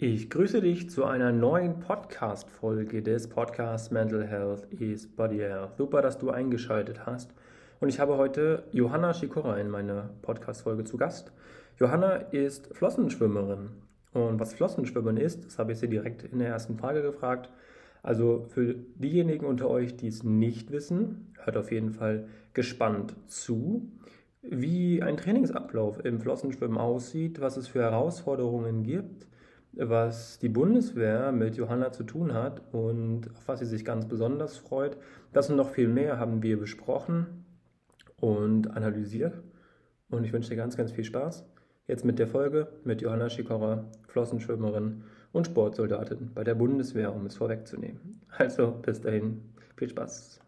Ich grüße dich zu einer neuen Podcast-Folge des Podcasts Mental Health is Body Health. Super, dass du eingeschaltet hast. Und ich habe heute Johanna Schikora in meiner Podcast-Folge zu Gast. Johanna ist Flossenschwimmerin. Und was Flossenschwimmen ist, das habe ich sie direkt in der ersten Frage gefragt. Also für diejenigen unter euch, die es nicht wissen, hört auf jeden Fall gespannt zu, wie ein Trainingsablauf im Flossenschwimmen aussieht, was es für Herausforderungen gibt was die Bundeswehr mit Johanna zu tun hat und auf was sie sich ganz besonders freut. Das und noch viel mehr haben wir besprochen und analysiert. Und ich wünsche dir ganz, ganz viel Spaß. Jetzt mit der Folge mit Johanna Schikora, Flossenschwimmerin und Sportsoldatin bei der Bundeswehr, um es vorwegzunehmen. Also bis dahin, viel Spaß.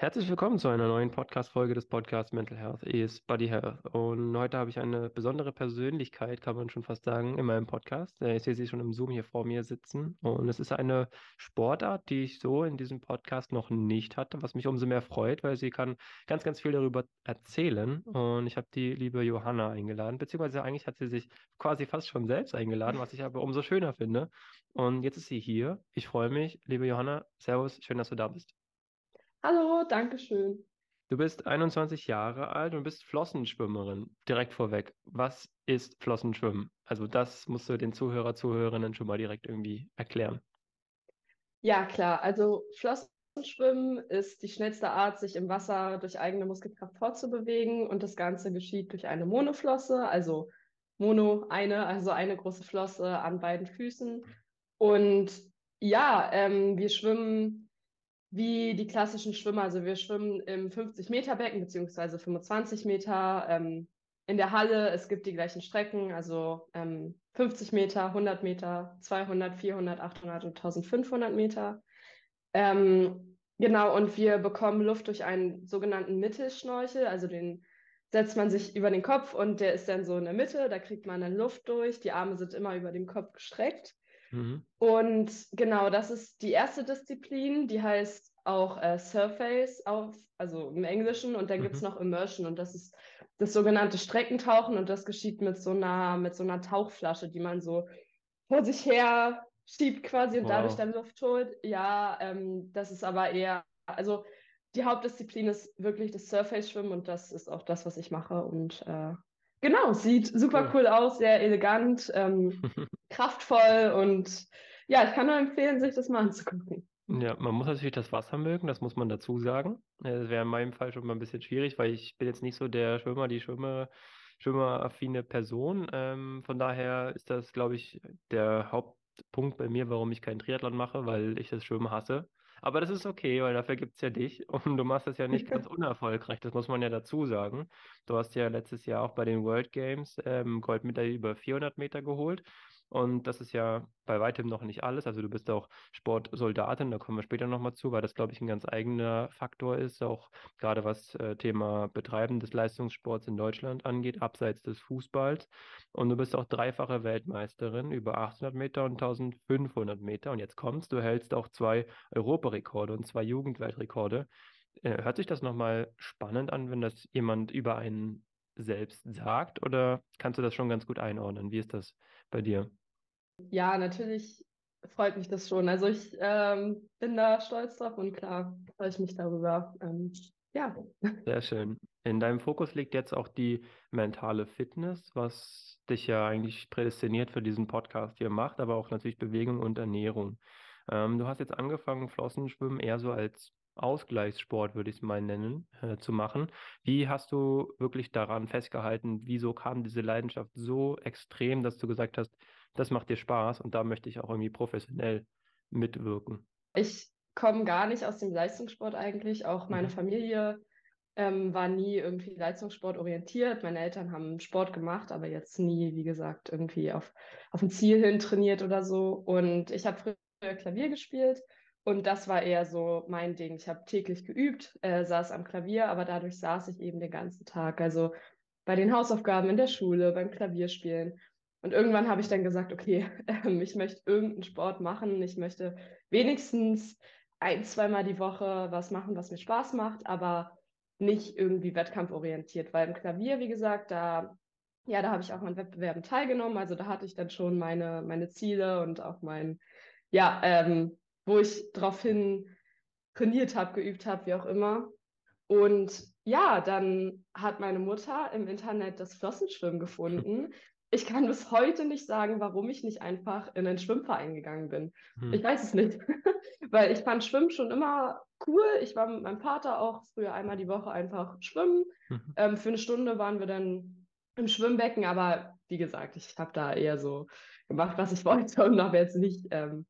Herzlich willkommen zu einer neuen Podcast-Folge des Podcasts Mental Health is Body Health. Und heute habe ich eine besondere Persönlichkeit, kann man schon fast sagen, in meinem Podcast. Ich sehe sie schon im Zoom hier vor mir sitzen. Und es ist eine Sportart, die ich so in diesem Podcast noch nicht hatte, was mich umso mehr freut, weil sie kann ganz, ganz viel darüber erzählen. Und ich habe die liebe Johanna eingeladen, beziehungsweise eigentlich hat sie sich quasi fast schon selbst eingeladen, was ich aber umso schöner finde. Und jetzt ist sie hier. Ich freue mich, liebe Johanna. Servus, schön, dass du da bist. Hallo, danke schön. Du bist 21 Jahre alt und bist Flossenschwimmerin. Direkt vorweg, was ist Flossenschwimmen? Also das musst du den Zuhörer, Zuhörerinnen schon mal direkt irgendwie erklären. Ja, klar. Also Flossenschwimmen ist die schnellste Art, sich im Wasser durch eigene Muskelkraft fortzubewegen und das Ganze geschieht durch eine Monoflosse, also Mono eine, also eine große Flosse an beiden Füßen. Und ja, ähm, wir schwimmen wie die klassischen Schwimmer. Also wir schwimmen im 50-Meter-Becken beziehungsweise 25 Meter ähm, in der Halle. Es gibt die gleichen Strecken, also ähm, 50 Meter, 100 Meter, 200, 400, 800 und 1500 Meter. Ähm, genau, und wir bekommen Luft durch einen sogenannten Mittelschnorchel, also den setzt man sich über den Kopf und der ist dann so in der Mitte, da kriegt man dann Luft durch, die Arme sind immer über dem Kopf gestreckt. Mhm. Und genau, das ist die erste Disziplin, die heißt auch äh, Surface auf, also im Englischen, und dann mhm. gibt es noch Immersion und das ist das sogenannte Streckentauchen und das geschieht mit so einer, mit so einer Tauchflasche, die man so vor sich her schiebt quasi und wow. dadurch dann Luft holt. Ja, ähm, das ist aber eher, also die Hauptdisziplin ist wirklich das Surface-Schwimmen und das ist auch das, was ich mache. Und äh, Genau, sieht super cool, cool aus, sehr elegant, ähm, kraftvoll und ja, ich kann nur empfehlen, sich das mal anzugucken. Ja, man muss natürlich das Wasser mögen, das muss man dazu sagen. Das wäre in meinem Fall schon mal ein bisschen schwierig, weil ich bin jetzt nicht so der Schwimmer, die Schwimmer, schwimmeraffine Person. Ähm, von daher ist das, glaube ich, der Hauptpunkt bei mir, warum ich keinen Triathlon mache, weil ich das Schwimmen hasse. Aber das ist okay, weil dafür gibt es ja dich und du machst das ja nicht ganz unerfolgreich, das muss man ja dazu sagen. Du hast ja letztes Jahr auch bei den World Games ähm, Goldmedaille über 400 Meter geholt und das ist ja bei weitem noch nicht alles. Also du bist auch Sportsoldatin, da kommen wir später nochmal zu, weil das, glaube ich, ein ganz eigener Faktor ist, auch gerade was äh, Thema Betreiben des Leistungssports in Deutschland angeht, abseits des Fußballs. Und du bist auch dreifache Weltmeisterin über 800 Meter und 1500 Meter. Und jetzt kommst du, hältst auch zwei Europarekorde und zwei Jugendweltrekorde. Äh, hört sich das nochmal spannend an, wenn das jemand über einen selbst sagt oder kannst du das schon ganz gut einordnen? Wie ist das bei dir? Ja, natürlich freut mich das schon. Also ich ähm, bin da stolz drauf und klar freue ich mich darüber. Ähm, ja. Sehr schön. In deinem Fokus liegt jetzt auch die mentale Fitness, was dich ja eigentlich prädestiniert für diesen Podcast hier macht, aber auch natürlich Bewegung und Ernährung. Ähm, du hast jetzt angefangen, Flossenschwimmen eher so als Ausgleichssport, würde ich es mal nennen, äh, zu machen. Wie hast du wirklich daran festgehalten? Wieso kam diese Leidenschaft so extrem, dass du gesagt hast, das macht dir Spaß und da möchte ich auch irgendwie professionell mitwirken. Ich komme gar nicht aus dem Leistungssport eigentlich. Auch meine mhm. Familie ähm, war nie irgendwie Leistungssport orientiert. Meine Eltern haben Sport gemacht, aber jetzt nie, wie gesagt, irgendwie auf, auf ein Ziel hin trainiert oder so. Und ich habe früher Klavier gespielt und das war eher so mein Ding. Ich habe täglich geübt, äh, saß am Klavier, aber dadurch saß ich eben den ganzen Tag. Also bei den Hausaufgaben in der Schule, beim Klavierspielen. Und irgendwann habe ich dann gesagt, okay, äh, ich möchte irgendeinen Sport machen. Ich möchte wenigstens ein, zweimal die Woche was machen, was mir Spaß macht, aber nicht irgendwie wettkampforientiert, weil im Klavier, wie gesagt, da, ja, da habe ich auch an Wettbewerben teilgenommen. Also da hatte ich dann schon meine, meine Ziele und auch mein, ja, ähm, wo ich darauf hin trainiert habe, geübt habe, wie auch immer. Und ja, dann hat meine Mutter im Internet das Flossenschwimmen gefunden. Ich kann bis heute nicht sagen, warum ich nicht einfach in einen Schwimmverein gegangen bin. Hm. Ich weiß es nicht, weil ich fand Schwimmen schon immer cool. Ich war mit meinem Vater auch früher einmal die Woche einfach schwimmen. Mhm. Ähm, für eine Stunde waren wir dann im Schwimmbecken, aber wie gesagt, ich habe da eher so gemacht, was ich wollte und habe jetzt nicht ähm,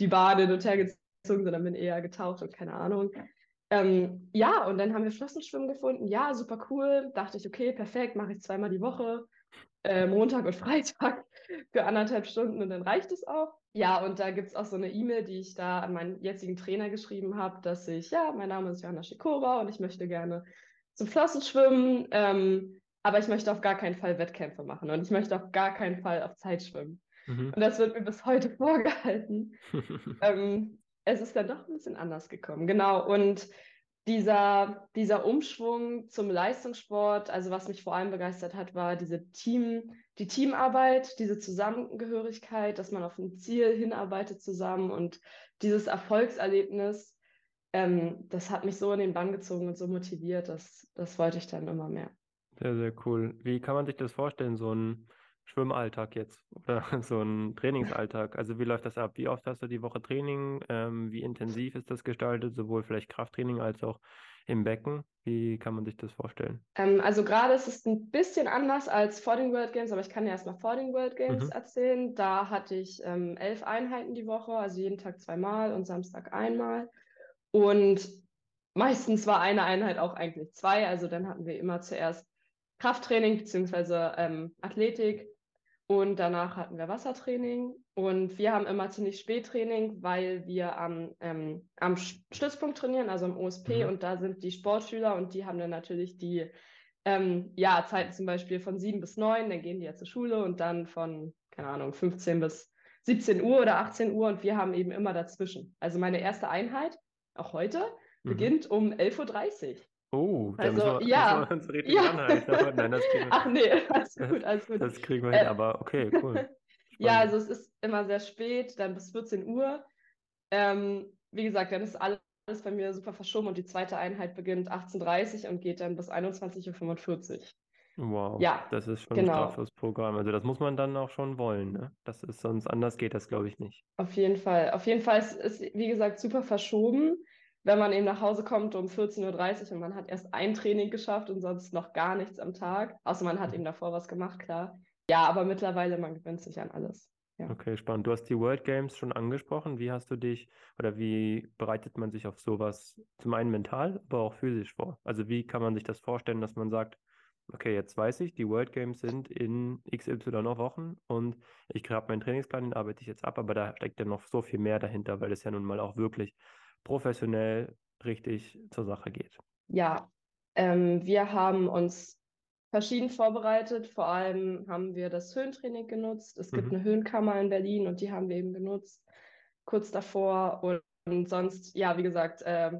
die Bade hin und her gezogen, sondern bin eher getaucht und keine Ahnung. Ähm, ja, und dann haben wir Flossenschwimmen gefunden. Ja, super cool. Dachte ich, okay, perfekt, mache ich zweimal die Woche, äh, Montag und Freitag für anderthalb Stunden und dann reicht es auch. Ja, und da gibt es auch so eine E-Mail, die ich da an meinen jetzigen Trainer geschrieben habe, dass ich, ja, mein Name ist Johanna Schikora und ich möchte gerne zum Flossenschwimmen, ähm, aber ich möchte auf gar keinen Fall Wettkämpfe machen und ich möchte auf gar keinen Fall auf Zeit schwimmen. Mhm. Und das wird mir bis heute vorgehalten. ähm, es ist dann doch ein bisschen anders gekommen. Genau. Und dieser, dieser Umschwung zum Leistungssport, also was mich vor allem begeistert hat, war diese Team, die Teamarbeit, diese Zusammengehörigkeit, dass man auf ein Ziel hinarbeitet zusammen und dieses Erfolgserlebnis, ähm, das hat mich so in den Bann gezogen und so motiviert, dass das wollte ich dann immer mehr. Sehr, sehr cool. Wie kann man sich das vorstellen, so ein Schwimmalltag jetzt oder so ein Trainingsalltag? Also wie läuft das ab? Wie oft hast du die Woche Training? Ähm, wie intensiv ist das gestaltet, sowohl vielleicht Krafttraining als auch im Becken? Wie kann man sich das vorstellen? Ähm, also gerade ist es ein bisschen anders als vor den World Games, aber ich kann ja erstmal vor den World Games mhm. erzählen. Da hatte ich ähm, elf Einheiten die Woche, also jeden Tag zweimal und Samstag einmal. Und meistens war eine Einheit auch eigentlich zwei. Also dann hatten wir immer zuerst Krafttraining bzw. Ähm, Athletik, und danach hatten wir Wassertraining und wir haben immer ziemlich spät Training, weil wir am, ähm, am Stützpunkt trainieren, also am OSP mhm. und da sind die Sportschüler und die haben dann natürlich die ähm, ja, Zeiten zum Beispiel von 7 bis 9, dann gehen die ja zur Schule und dann von, keine Ahnung, 15 bis 17 Uhr oder 18 Uhr und wir haben eben immer dazwischen. Also meine erste Einheit, auch heute, mhm. beginnt um 11.30 Uhr. Oh, da also, wir, ja, müssen wir uns richtig ja. anhalten. Aber nein, das kriegen wir, Ach nee, alles gut, alles gut. Das kriegen wir hin, äh, aber okay, cool. ja, also es ist immer sehr spät, dann bis 14 Uhr. Ähm, wie gesagt, dann ist alles bei mir super verschoben und die zweite Einheit beginnt 18.30 Uhr und geht dann bis 21.45 Uhr. Wow, ja, das ist schon genau. ein straffes Programm. Also das muss man dann auch schon wollen, ne? Das ist sonst anders geht das, glaube ich, nicht. Auf jeden Fall. Auf jeden Fall ist es, wie gesagt, super verschoben wenn man eben nach Hause kommt um 14.30 Uhr und man hat erst ein Training geschafft und sonst noch gar nichts am Tag, außer man hat mhm. eben davor was gemacht, klar. Ja, aber mittlerweile, man gewöhnt sich an alles. Ja. Okay, spannend. Du hast die World Games schon angesprochen. Wie hast du dich oder wie bereitet man sich auf sowas zum einen mental, aber auch physisch vor? Also wie kann man sich das vorstellen, dass man sagt, okay, jetzt weiß ich, die World Games sind in XY Wochen und ich habe meinen Trainingsplan, den arbeite ich jetzt ab, aber da steckt ja noch so viel mehr dahinter, weil es ja nun mal auch wirklich professionell richtig zur Sache geht? Ja, ähm, wir haben uns verschieden vorbereitet. Vor allem haben wir das Höhentraining genutzt. Es gibt mhm. eine Höhenkammer in Berlin und die haben wir eben genutzt kurz davor. Und, und sonst, ja, wie gesagt, äh,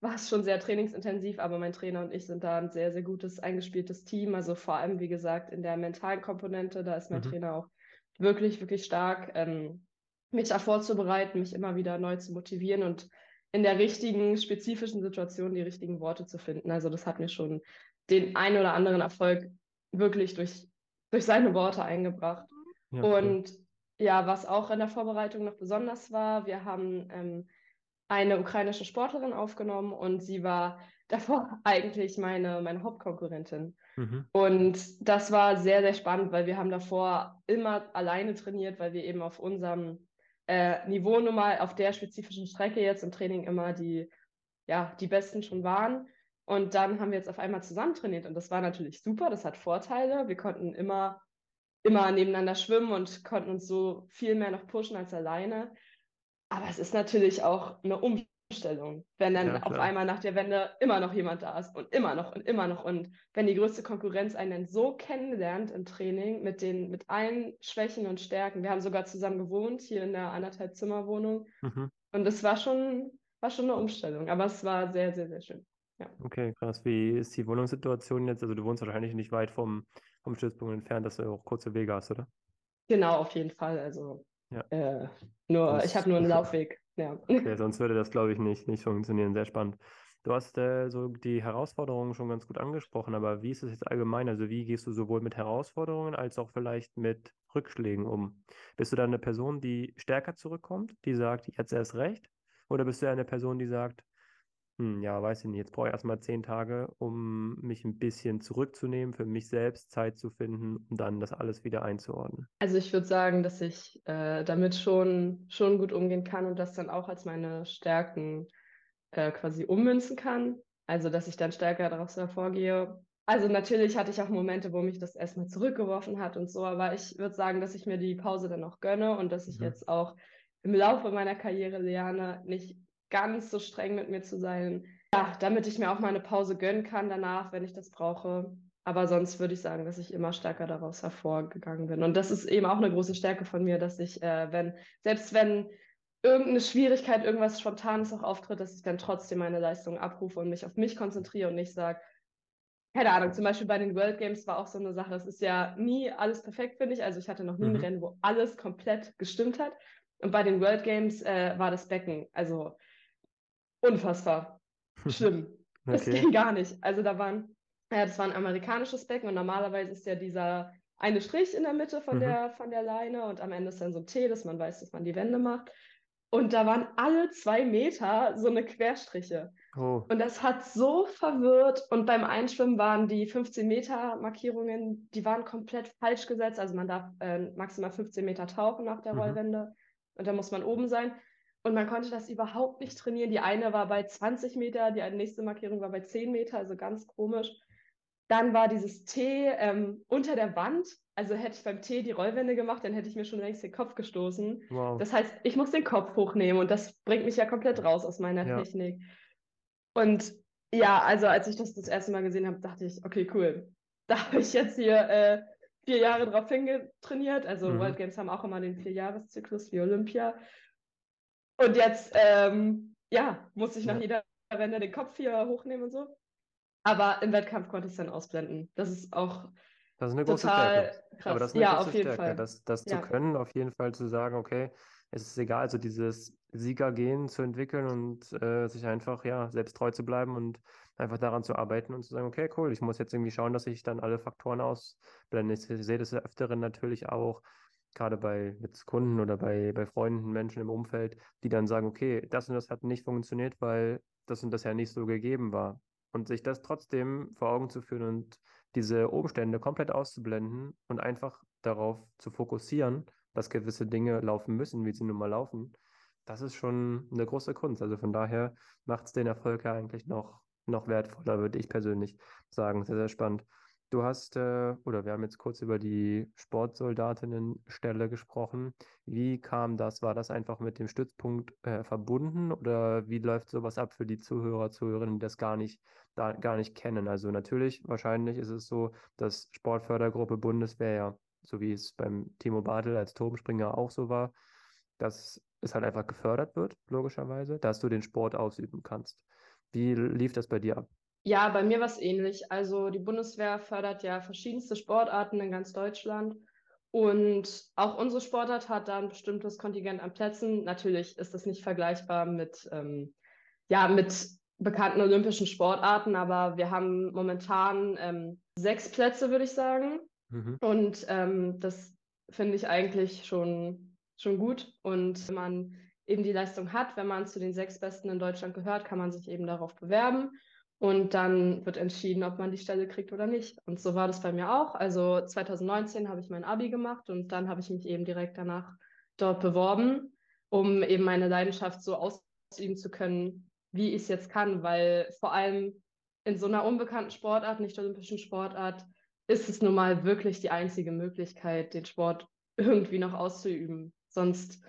war es schon sehr trainingsintensiv, aber mein Trainer und ich sind da ein sehr, sehr gutes, eingespieltes Team. Also vor allem, wie gesagt, in der mentalen Komponente, da ist mein mhm. Trainer auch wirklich, wirklich stark, ähm, mich da vorzubereiten, mich immer wieder neu zu motivieren und in der richtigen, spezifischen Situation die richtigen Worte zu finden. Also das hat mir schon den ein oder anderen Erfolg wirklich durch, durch seine Worte eingebracht. Ja, und cool. ja, was auch in der Vorbereitung noch besonders war, wir haben ähm, eine ukrainische Sportlerin aufgenommen und sie war davor eigentlich meine, meine Hauptkonkurrentin. Mhm. Und das war sehr, sehr spannend, weil wir haben davor immer alleine trainiert, weil wir eben auf unserem äh, Niveau nun auf der spezifischen Strecke jetzt im Training immer die, ja, die Besten schon waren. Und dann haben wir jetzt auf einmal zusammen trainiert und das war natürlich super, das hat Vorteile. Wir konnten immer, immer nebeneinander schwimmen und konnten uns so viel mehr noch pushen als alleine. Aber es ist natürlich auch eine Umstellung, wenn dann Ja, auf einmal nach der Wende immer noch jemand da ist und immer noch und immer noch und wenn die größte Konkurrenz einen dann so kennenlernt im Training mit den mit allen Schwächen und Stärken. Wir haben sogar zusammen gewohnt hier in der anderthalb Zimmerwohnung Mhm. und es war schon war schon eine Umstellung, aber es war sehr sehr sehr schön. Ja. Okay, krass. Wie ist die Wohnungssituation jetzt? Also du wohnst wahrscheinlich nicht weit vom, vom Stützpunkt entfernt, dass du auch kurze Wege hast, oder? Genau, auf jeden Fall. Also Ja. äh, nur, ich Sonst- habe nur einen Laufweg. Ja. Okay, sonst würde das, glaube ich, nicht, nicht funktionieren. Sehr spannend. Du hast äh, so die Herausforderungen schon ganz gut angesprochen, aber wie ist es jetzt allgemein? Also wie gehst du sowohl mit Herausforderungen als auch vielleicht mit Rückschlägen um? Bist du dann eine Person, die stärker zurückkommt, die sagt, jetzt erst recht? Oder bist du eine Person, die sagt, hm, ja, weiß ich nicht, jetzt brauche ich erstmal zehn Tage, um mich ein bisschen zurückzunehmen, für mich selbst Zeit zu finden, um dann das alles wieder einzuordnen? Also ich würde sagen, dass ich äh, damit schon, schon gut umgehen kann und das dann auch als meine Stärken äh, quasi ummünzen kann. Also dass ich dann stärker daraus hervorgehe. Also natürlich hatte ich auch Momente, wo mich das erstmal zurückgeworfen hat und so, aber ich würde sagen, dass ich mir die Pause dann auch gönne und dass ich Mhm. jetzt auch im Laufe meiner Karriere lerne, nicht ganz so streng mit mir zu sein. Ja, damit ich mir auch mal eine Pause gönnen kann danach, wenn ich das brauche. Aber sonst würde ich sagen, dass ich immer stärker daraus hervorgegangen bin. Und das ist eben auch eine große Stärke von mir, dass ich, äh, wenn, selbst wenn irgendeine Schwierigkeit, irgendwas Spontanes auch auftritt, dass ich dann trotzdem meine Leistung abrufe und mich auf mich konzentriere und nicht sage, keine Ahnung, zum Beispiel bei den World Games war auch so eine Sache, es ist ja nie alles perfekt, finde ich. Also ich hatte noch nie ein Mhm. Rennen, wo alles komplett gestimmt hat. Und bei den World Games äh, war das Becken, also unfassbar schlimm. Das Okay. ging gar nicht. Also da waren, ja, das war ein amerikanisches Becken und normalerweise ist ja dieser eine Strich in der Mitte von Mhm. der, von der Leine und am Ende ist dann so ein T, dass man weiß, dass man die Wände macht. Und da waren alle zwei Meter so eine Querstriche. Oh, Und das hat so verwirrt. Und beim Einschwimmen waren die 15 Meter Markierungen, die waren komplett falsch gesetzt. Also man darf äh, maximal 15 Meter tauchen nach der Mhm. Rollwende. Und da muss man oben sein. Und man konnte das überhaupt nicht trainieren. Die eine war bei 20 Meter, die nächste Markierung war bei 10 Meter, also ganz komisch. Dann war dieses T ähm, unter der Wand. Also hätte ich beim T die Rollwände gemacht, dann hätte ich mir schon längst den Kopf gestoßen. wow. Das heißt, ich muss den Kopf hochnehmen und das bringt mich ja komplett raus aus meiner Ja. Technik. Und ja, also als ich das das erste Mal gesehen habe, dachte ich, okay, cool. Da habe ich jetzt hier äh, vier Jahre drauf hingetrainiert. Also Mhm. World Games haben auch immer den Vierjahreszyklus wie Olympia. Und jetzt, ähm, ja, muss ich nach Ja. jeder Wende den Kopf hier hochnehmen und so. Aber im Wettkampf konnte ich es dann ausblenden. Das ist auch Das ist eine große total Stärke. krass. Aber das ist eine ja, große auf jeden Stärke, Fall. das, das zu Ja. können, auf jeden Fall zu sagen, okay, es ist egal, also dieses Siegergehen zu entwickeln und äh, sich einfach, ja, selbst treu zu bleiben und einfach daran zu arbeiten und zu sagen, okay, cool, ich muss jetzt irgendwie schauen, dass ich dann alle Faktoren ausblende. Ich sehe das Öfteren natürlich auch, gerade bei jetzt Kunden oder bei, bei Freunden, Menschen im Umfeld, die dann sagen, okay, das und das hat nicht funktioniert, weil das und das ja nicht so gegeben war. Und sich das trotzdem vor Augen zu führen und diese Umstände komplett auszublenden und einfach darauf zu fokussieren, dass gewisse Dinge laufen müssen, wie sie nun mal laufen, das ist schon eine große Kunst. Also von daher macht es den Erfolg ja eigentlich noch, noch wertvoller, würde ich persönlich sagen. Sehr, sehr spannend. Du hast, äh, oder wir haben jetzt kurz über die Sportsoldatinnenstelle gesprochen. Wie kam das? War das einfach mit dem Stützpunkt äh, verbunden oder wie läuft sowas ab für die Zuhörer, Zuhörerinnen, die das gar nicht, da, gar nicht kennen? Also natürlich, wahrscheinlich ist es so, dass Sportfördergruppe Bundeswehr ja, so wie es beim Timo Bartel als Turmspringer auch so war, dass es halt einfach gefördert wird, logischerweise, dass du den Sport ausüben kannst. Wie lief das bei dir ab? Ja, bei mir war es ähnlich. Also die Bundeswehr fördert ja verschiedenste Sportarten in ganz Deutschland. Und auch unsere Sportart hat da ein bestimmtes Kontingent an Plätzen. Natürlich ist das nicht vergleichbar mit, ähm, ja, mit bekannten olympischen Sportarten, aber wir haben momentan ähm, sechs Plätze, würde ich sagen. Mhm. Und ähm, das finde ich eigentlich schon, schon gut. Und wenn man eben die Leistung hat, wenn man zu den sechs Besten in Deutschland gehört, kann man sich eben darauf bewerben. Und dann wird entschieden, ob man die Stelle kriegt oder nicht. Und so war das bei mir auch. Also 2019 habe ich mein Abi gemacht und dann habe ich mich eben direkt danach dort beworben, um eben meine Leidenschaft so ausüben zu können, wie ich es jetzt kann. Weil vor allem in so einer unbekannten Sportart, nicht olympischen Sportart, ist es nun mal wirklich die einzige Möglichkeit, den Sport irgendwie noch auszuüben. Sonst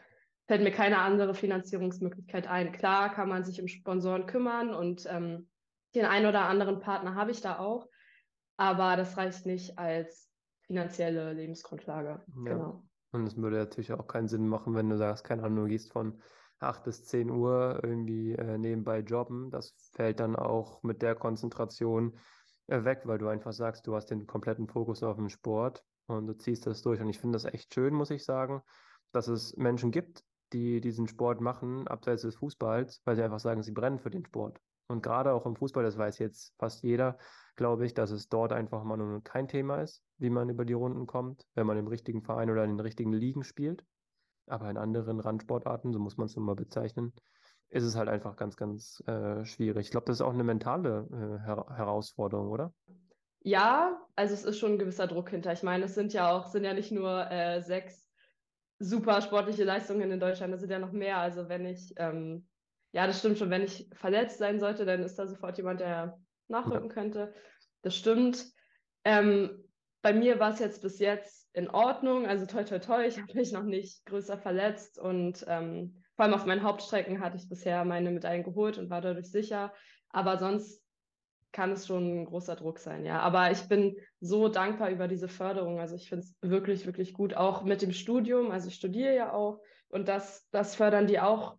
fällt mir keine andere Finanzierungsmöglichkeit ein. Klar kann man sich um Sponsoren kümmern und ähm, den einen oder anderen Partner habe ich da auch, aber das reicht nicht als finanzielle Lebensgrundlage. Ja. Genau. Und es würde natürlich auch keinen Sinn machen, wenn du sagst, keine Ahnung, du gehst von 8 bis 10 Uhr irgendwie äh, nebenbei jobben. Das fällt dann auch mit der Konzentration äh, weg, weil du einfach sagst, du hast den kompletten Fokus auf den Sport und du ziehst das durch. Und ich finde das echt schön, muss ich sagen, dass es Menschen gibt, die diesen Sport machen, abseits des Fußballs, weil sie einfach sagen, sie brennen für den Sport. Und gerade auch im Fußball, das weiß jetzt fast jeder, glaube ich, dass es dort einfach mal nur kein Thema ist, wie man über die Runden kommt, wenn man im richtigen Verein oder in den richtigen Ligen spielt. Aber in anderen Randsportarten, so muss man es mal bezeichnen, ist es halt einfach ganz, ganz äh, schwierig. Ich glaube, das ist auch eine mentale äh, Her Herausforderung, oder? Ja, also es ist schon ein gewisser Druck hinter. Ich meine, es sind ja auch, sind ja nicht nur äh, sechs super sportliche Leistungen in Deutschland, es sind ja noch mehr. Also wenn ich, ähm, ja, das stimmt schon, wenn ich verletzt sein sollte, dann ist da sofort jemand, der nachrücken ja. könnte. Das stimmt. Ähm, bei mir war es jetzt bis jetzt in Ordnung. Also toi toi toi, ich habe mich noch nicht größer verletzt und ähm, vor allem auf meinen Hauptstrecken hatte ich bisher meine Medaillen geholt und war dadurch sicher. Aber sonst kann es schon ein großer Druck sein, ja. Aber ich bin so dankbar über diese Förderung. Also ich finde es wirklich, wirklich gut, auch mit dem Studium. Also ich studiere ja auch und das, das fördern die auch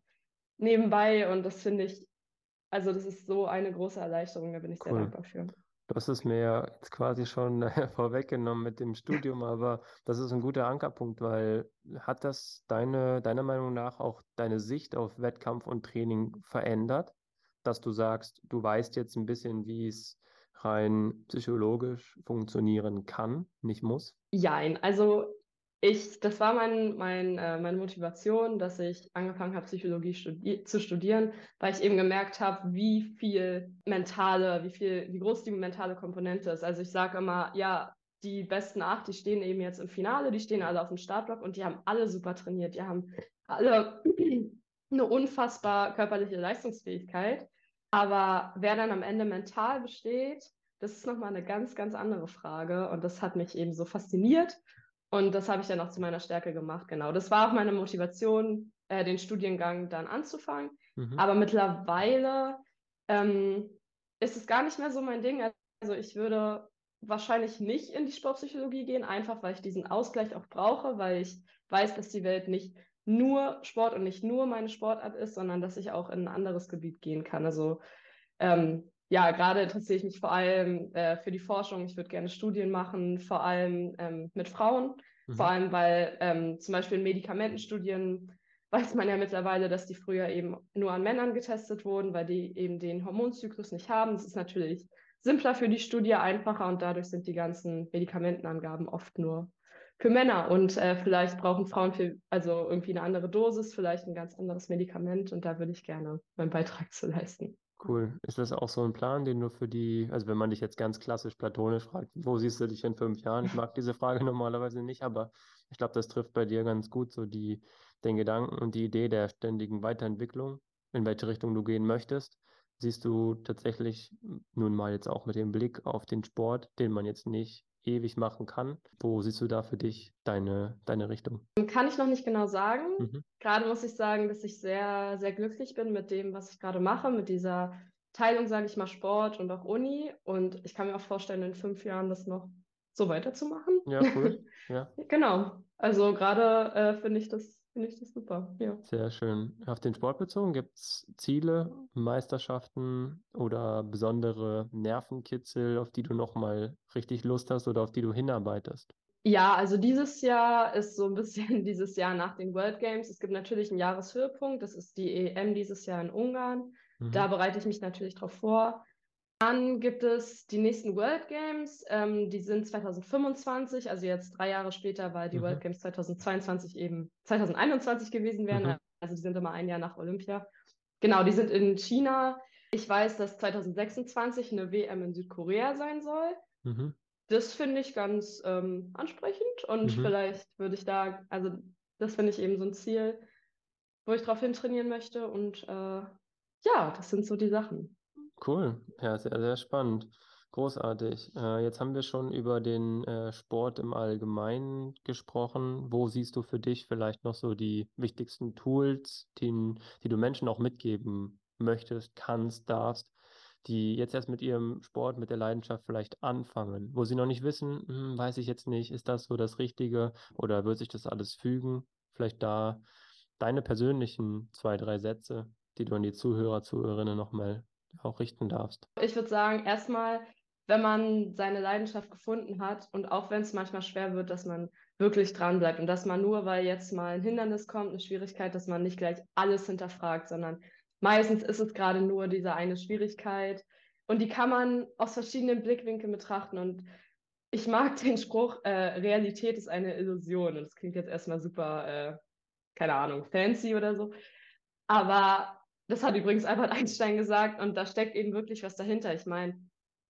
nebenbei und das finde ich, also das ist so eine große Erleichterung, da bin ich cool. sehr dankbar für. Du hast es mir ja jetzt quasi schon vorweggenommen mit dem Studium, aber das ist ein guter Ankerpunkt, weil hat das deine, deiner Meinung nach auch deine Sicht auf Wettkampf und Training verändert, dass du sagst, du weißt jetzt ein bisschen, wie es rein psychologisch funktionieren kann, nicht muss? Jein, also ich, das war mein, mein, äh, meine Motivation, dass ich angefangen habe, Psychologie studi zu studieren, weil ich eben gemerkt habe, wie viel mentale, wie viel, wie groß die mentale Komponente ist. Also ich sage immer, ja, die besten acht, die stehen eben jetzt im Finale, die stehen alle auf dem Startblock und die haben alle super trainiert. Die haben alle eine unfassbar körperliche Leistungsfähigkeit. Aber wer dann am Ende mental besteht, das ist nochmal eine ganz, ganz andere Frage. Und das hat mich eben so fasziniert. Und das habe ich dann auch zu meiner Stärke gemacht, genau. Das war auch meine Motivation, äh, den Studiengang dann anzufangen. Mhm. Aber mittlerweile ähm, ist es gar nicht mehr so mein Ding. Also ich würde wahrscheinlich nicht in die Sportpsychologie gehen, einfach weil ich diesen Ausgleich auch brauche, weil ich weiß, dass die Welt nicht nur Sport und nicht nur meine Sportart ist, sondern dass ich auch in ein anderes Gebiet gehen kann. Also ähm, ja, gerade interessiere ich mich vor allem äh, für die Forschung. Ich würde gerne Studien machen, vor allem ähm, mit Frauen. Mhm. Vor allem, weil ähm, zum Beispiel in Medikamentenstudien weiß man ja mittlerweile, dass die früher eben nur an Männern getestet wurden, weil die eben den Hormonzyklus nicht haben. Das ist natürlich simpler für die Studie, einfacher und dadurch sind die ganzen Medikamentenangaben oft nur für Männer. Und äh, vielleicht brauchen Frauen für, also irgendwie eine andere Dosis, vielleicht ein ganz anderes Medikament und da würde ich gerne meinen Beitrag zu leisten. Cool. Ist das auch so ein Plan, den du für die, also wenn man dich jetzt ganz klassisch platonisch fragt, wo siehst du dich in fünf Jahren? Ich mag diese Frage normalerweise nicht, aber ich glaube, das trifft bei dir ganz gut so die, den Gedanken und die Idee der ständigen Weiterentwicklung, in welche Richtung du gehen möchtest. Siehst du tatsächlich nun mal jetzt auch mit dem Blick auf den Sport, den man jetzt nicht ewig machen kann. Wo siehst du da für dich deine, deine Richtung? Kann ich noch nicht genau sagen. Mhm. Gerade muss ich sagen, dass ich sehr, sehr glücklich bin mit dem, was ich gerade mache, mit dieser Teilung, sage ich mal, Sport und auch Uni. Und ich kann mir auch vorstellen, in fünf Jahren das noch so weiterzumachen. Ja, cool. Ja. genau. Also gerade äh, finde ich das finde ich das super. Ja. Sehr schön. Auf den Sport bezogen, gibt es Ziele, Meisterschaften oder besondere Nervenkitzel, auf die du nochmal richtig Lust hast oder auf die du hinarbeitest? Ja, also dieses Jahr ist so ein bisschen dieses Jahr nach den World Games. Es gibt natürlich einen Jahreshöhepunkt, das ist die EM dieses Jahr in Ungarn. Mhm. Da bereite ich mich natürlich drauf vor. Dann gibt es die nächsten World Games, ähm, die sind 2025, also jetzt drei Jahre später, weil die mhm. World Games 2022 eben 2021 gewesen wären. Mhm. Also die sind immer ein Jahr nach Olympia. Genau, die sind in China. Ich weiß, dass 2026 eine WM in Südkorea sein soll. Mhm. Das finde ich ganz ähm, ansprechend und mhm. vielleicht würde ich da, also das finde ich eben so ein Ziel, wo ich drauf hintrainieren möchte. Und äh, ja, das sind so die Sachen. Cool, ja, sehr, sehr spannend. Großartig. Äh, jetzt haben wir schon über den äh, Sport im Allgemeinen gesprochen. Wo siehst du für dich vielleicht noch so die wichtigsten Tools, die, die du Menschen auch mitgeben möchtest, kannst, darfst, die jetzt erst mit ihrem Sport, mit der Leidenschaft vielleicht anfangen, wo sie noch nicht wissen, hm, weiß ich jetzt nicht, ist das so das Richtige oder wird sich das alles fügen? Vielleicht da deine persönlichen zwei, drei Sätze, die du an die Zuhörer, Zuhörerinnen nochmal auch richten darfst. Ich würde sagen, erstmal, wenn man seine Leidenschaft gefunden hat und auch wenn es manchmal schwer wird, dass man wirklich dran bleibt und dass man nur, weil jetzt mal ein Hindernis kommt, eine Schwierigkeit, dass man nicht gleich alles hinterfragt, sondern meistens ist es gerade nur diese eine Schwierigkeit. Und die kann man aus verschiedenen Blickwinkeln betrachten und ich mag den Spruch, äh, Realität ist eine Illusion. Und das klingt jetzt erstmal super, äh, keine Ahnung, fancy oder so, aber das hat übrigens Albert Einstein gesagt und da steckt eben wirklich was dahinter. Ich meine,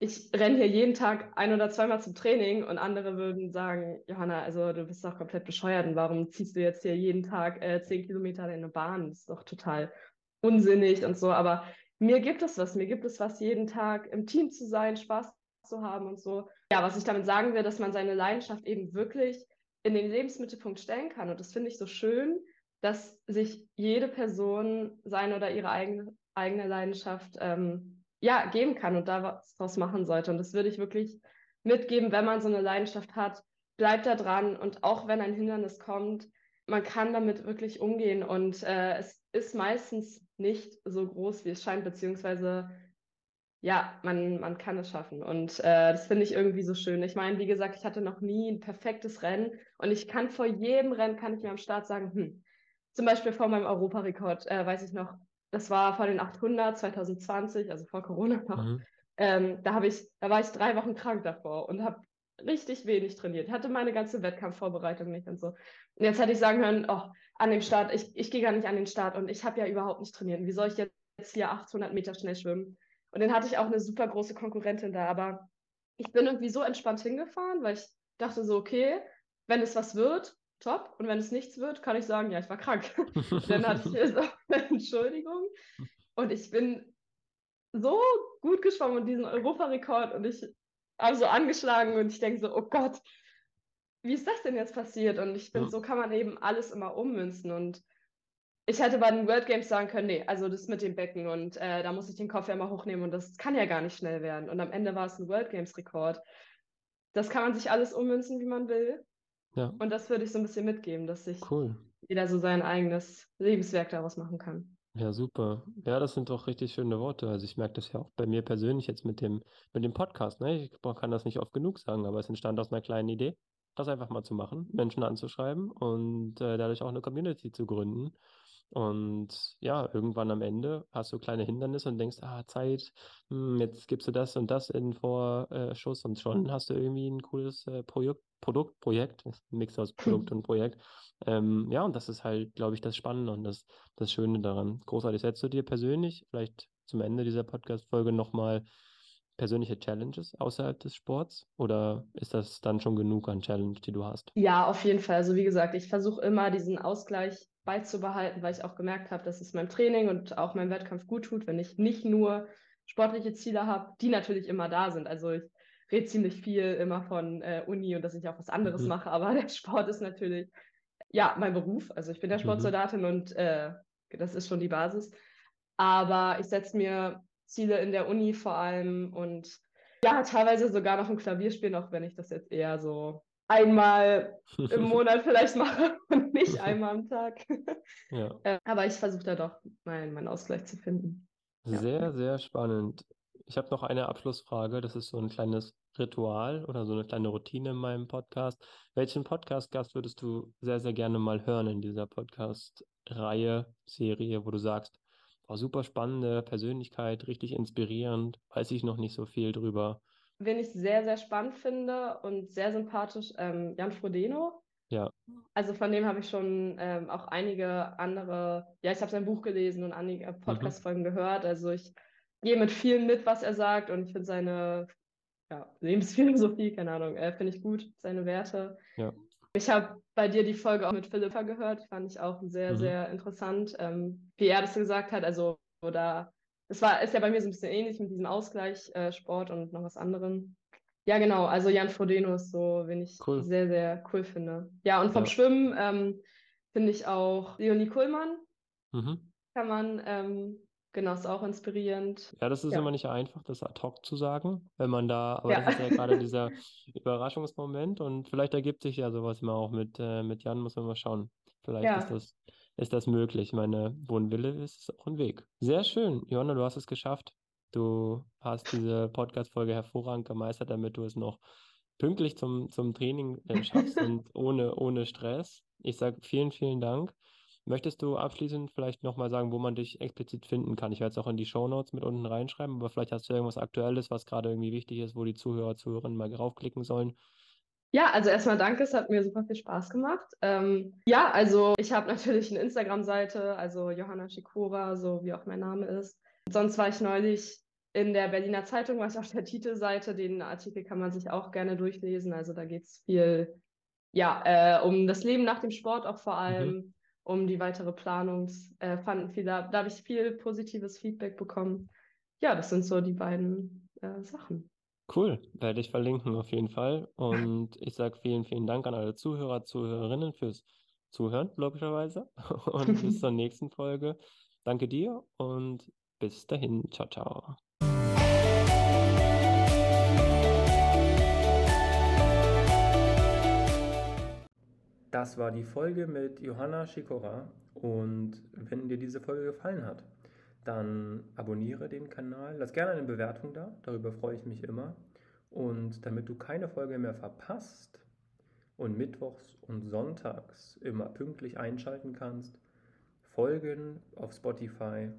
ich renne hier jeden Tag ein oder zweimal zum Training und andere würden sagen, Johanna, also du bist doch komplett bescheuert und warum ziehst du jetzt hier jeden Tag äh, zehn Kilometer in eine Bahn? Das ist doch total unsinnig und so. Aber mir gibt es was, mir gibt es was, jeden Tag im Team zu sein, Spaß zu haben und so. Ja, was ich damit sagen will, dass man seine Leidenschaft eben wirklich in den Lebensmittelpunkt stellen kann. Und das finde ich so schön, dass sich jede Person seine oder ihre eigene, eigene Leidenschaft ähm, ja, geben kann und da was draus machen sollte. Und das würde ich wirklich mitgeben, wenn man so eine Leidenschaft hat, bleibt da dran und auch wenn ein Hindernis kommt, man kann damit wirklich umgehen und äh, es ist meistens nicht so groß, wie es scheint, beziehungsweise ja, man, man kann es schaffen. Und äh, das finde ich irgendwie so schön. Ich meine, wie gesagt, ich hatte noch nie ein perfektes Rennen und ich kann vor jedem Rennen, kann ich mir am Start sagen, hm, zum Beispiel vor meinem Europarekord, äh, weiß ich noch, das war vor den 800 2020, also vor Corona noch. Mhm. Ähm, da habe ich, da war ich drei Wochen krank davor und habe richtig wenig trainiert. Ich hatte meine ganze Wettkampfvorbereitung nicht und so. Und jetzt hätte ich sagen können, oh, an dem Start, ich, ich gehe gar nicht an den Start und ich habe ja überhaupt nicht trainiert. Wie soll ich jetzt hier 800 Meter schnell schwimmen? Und dann hatte ich auch eine super große Konkurrentin da, aber ich bin irgendwie so entspannt hingefahren, weil ich dachte so, okay, wenn es was wird, top. Und wenn es nichts wird, kann ich sagen, ja, ich war krank. dann hatte ich so eine Entschuldigung. Und ich bin so gut geschwommen und diesen Europarekord und ich habe so angeschlagen und ich denke so, oh Gott, wie ist das denn jetzt passiert? Und ich bin, ja. so kann man eben alles immer ummünzen. Und ich hätte bei den World Games sagen können, nee, also das mit dem Becken und äh, da muss ich den Kopf ja immer hochnehmen und das kann ja gar nicht schnell werden. Und am Ende war es ein World Games Rekord. Das kann man sich alles ummünzen, wie man will. Ja. Und das würde ich so ein bisschen mitgeben, dass sich cool. jeder so sein eigenes Lebenswerk daraus machen kann. Ja, super. Ja, das sind doch richtig schöne Worte. Also ich merke das ja auch bei mir persönlich jetzt mit dem, mit dem Podcast. Ne? Ich kann das nicht oft genug sagen, aber es entstand aus einer kleinen Idee, das einfach mal zu machen, Menschen anzuschreiben und äh, dadurch auch eine Community zu gründen. Und ja, irgendwann am Ende hast du kleine Hindernisse und denkst, ah, Zeit, hm, jetzt gibst du das und das in Vorschuss und schon hast du irgendwie ein cooles äh, Projekt, Produkt, Projekt, Mix aus Produkt und Projekt. Ähm, ja, und das ist halt, glaube ich, das Spannende und das, das Schöne daran. Großartig. Setzt du dir persönlich vielleicht zum Ende dieser Podcast-Folge nochmal persönliche Challenges außerhalb des Sports oder ist das dann schon genug an Challenge, die du hast? Ja, auf jeden Fall. Also wie gesagt, ich versuche immer diesen Ausgleich beizubehalten, weil ich auch gemerkt habe, dass es meinem Training und auch meinem Wettkampf gut tut, wenn ich nicht nur sportliche Ziele habe, die natürlich immer da sind. Also ich rede ziemlich viel immer von äh, Uni und dass ich auch was anderes mhm. mache, aber der Sport ist natürlich ja mein Beruf. Also ich bin der mhm. Sportsoldatin mhm. und äh, das ist schon die Basis. Aber ich setze mir Ziele in der Uni vor allem und ja, teilweise sogar noch ein Klavierspielen, auch wenn ich das jetzt eher so einmal im Monat vielleicht mache und nicht einmal am Tag. Ja. Äh, aber ich versuche da doch meinen, meinen Ausgleich zu finden. Sehr, ja. sehr spannend. Ich habe noch eine Abschlussfrage. Das ist so ein kleines Ritual oder so eine kleine Routine in meinem Podcast. Welchen Podcast-Gast würdest du sehr, sehr gerne mal hören in dieser Podcast-Reihe, Serie, wo du sagst, oh, super spannende Persönlichkeit, richtig inspirierend, weiß ich noch nicht so viel drüber. Wen ich sehr, sehr spannend finde und sehr sympathisch, ähm, Jan Frodeno. Ja. Also von dem habe ich schon ähm, auch einige andere, ja, ich habe sein Buch gelesen und einige mhm. Podcast-Folgen mhm. gehört. Also ich gehe mit vielen mit, was er sagt und ich finde seine ja, Lebensphilosophie, keine Ahnung, äh, finde ich gut, seine Werte. Ja. Ich habe bei dir die Folge auch mit Philippa gehört, fand ich auch sehr, mhm. sehr interessant, ähm, wie er das gesagt hat. Also, da es war, ist ja bei mir so ein bisschen ähnlich mit diesem Ausgleich, äh, Sport und noch was anderem. Ja, genau, also Jan Frodeno ist so, wen ich Cool. sehr, sehr cool finde. Ja, und vom Ja. Schwimmen ähm, finde ich auch Leonie Kuhlmann, Mhm. kann man, ähm, genau, ist auch inspirierend. Ja, das ist Ja. immer nicht einfach, das ad hoc zu sagen, wenn man da, aber Ja. das ist ja gerade dieser Überraschungsmoment und vielleicht ergibt sich ja sowas mal auch mit, äh, mit Jan, muss man mal schauen. Vielleicht ist das, ist das möglich. Ich meine, wo ein Wille ist, ist auch ein Weg. Sehr schön, Johanna, du hast es geschafft. Du hast diese Podcast-Folge hervorragend gemeistert, damit du es noch pünktlich zum, zum Training äh, schaffst und ohne, ohne Stress. Ich sage vielen, vielen Dank. Möchtest du abschließend vielleicht nochmal sagen, wo man dich explizit finden kann? Ich werde es auch in die Shownotes mit unten reinschreiben, aber vielleicht hast du irgendwas Aktuelles, was gerade irgendwie wichtig ist, wo die Zuhörer, Zuhörerinnen mal draufklicken sollen. Ja, also erstmal danke, es hat mir super viel Spaß gemacht. Ähm, ja, also ich habe natürlich eine Instagram-Seite, also Johanna Schikora, so wie auch mein Name ist. Sonst war ich neulich in der Berliner Zeitung, war ich auf der Titelseite. Den Artikel kann man sich auch gerne durchlesen. Also da geht es viel, ja, äh, um das Leben nach dem Sport auch vor allem, um die weitere Planung. Äh, fanden viel, da, da habe ich viel positives Feedback bekommen. Ja, das sind so die beiden äh, Sachen. Cool, werde ich verlinken auf jeden Fall. Und ich sage vielen, vielen Dank an alle Zuhörer, Zuhörerinnen fürs Zuhören, logischerweise. Und bis zur nächsten Folge. Danke dir und bis dahin. Ciao, ciao. Das war die Folge mit Johanna Schikora. Und wenn dir diese Folge gefallen hat, dann abonniere den Kanal, lass gerne eine Bewertung da, darüber freue ich mich immer. Und damit du keine Folge mehr verpasst und mittwochs und sonntags immer pünktlich einschalten kannst, folgen auf Spotify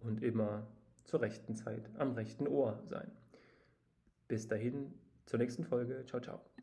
und immer zur rechten Zeit am rechten Ohr sein. Bis dahin, zur nächsten Folge. Ciao, ciao.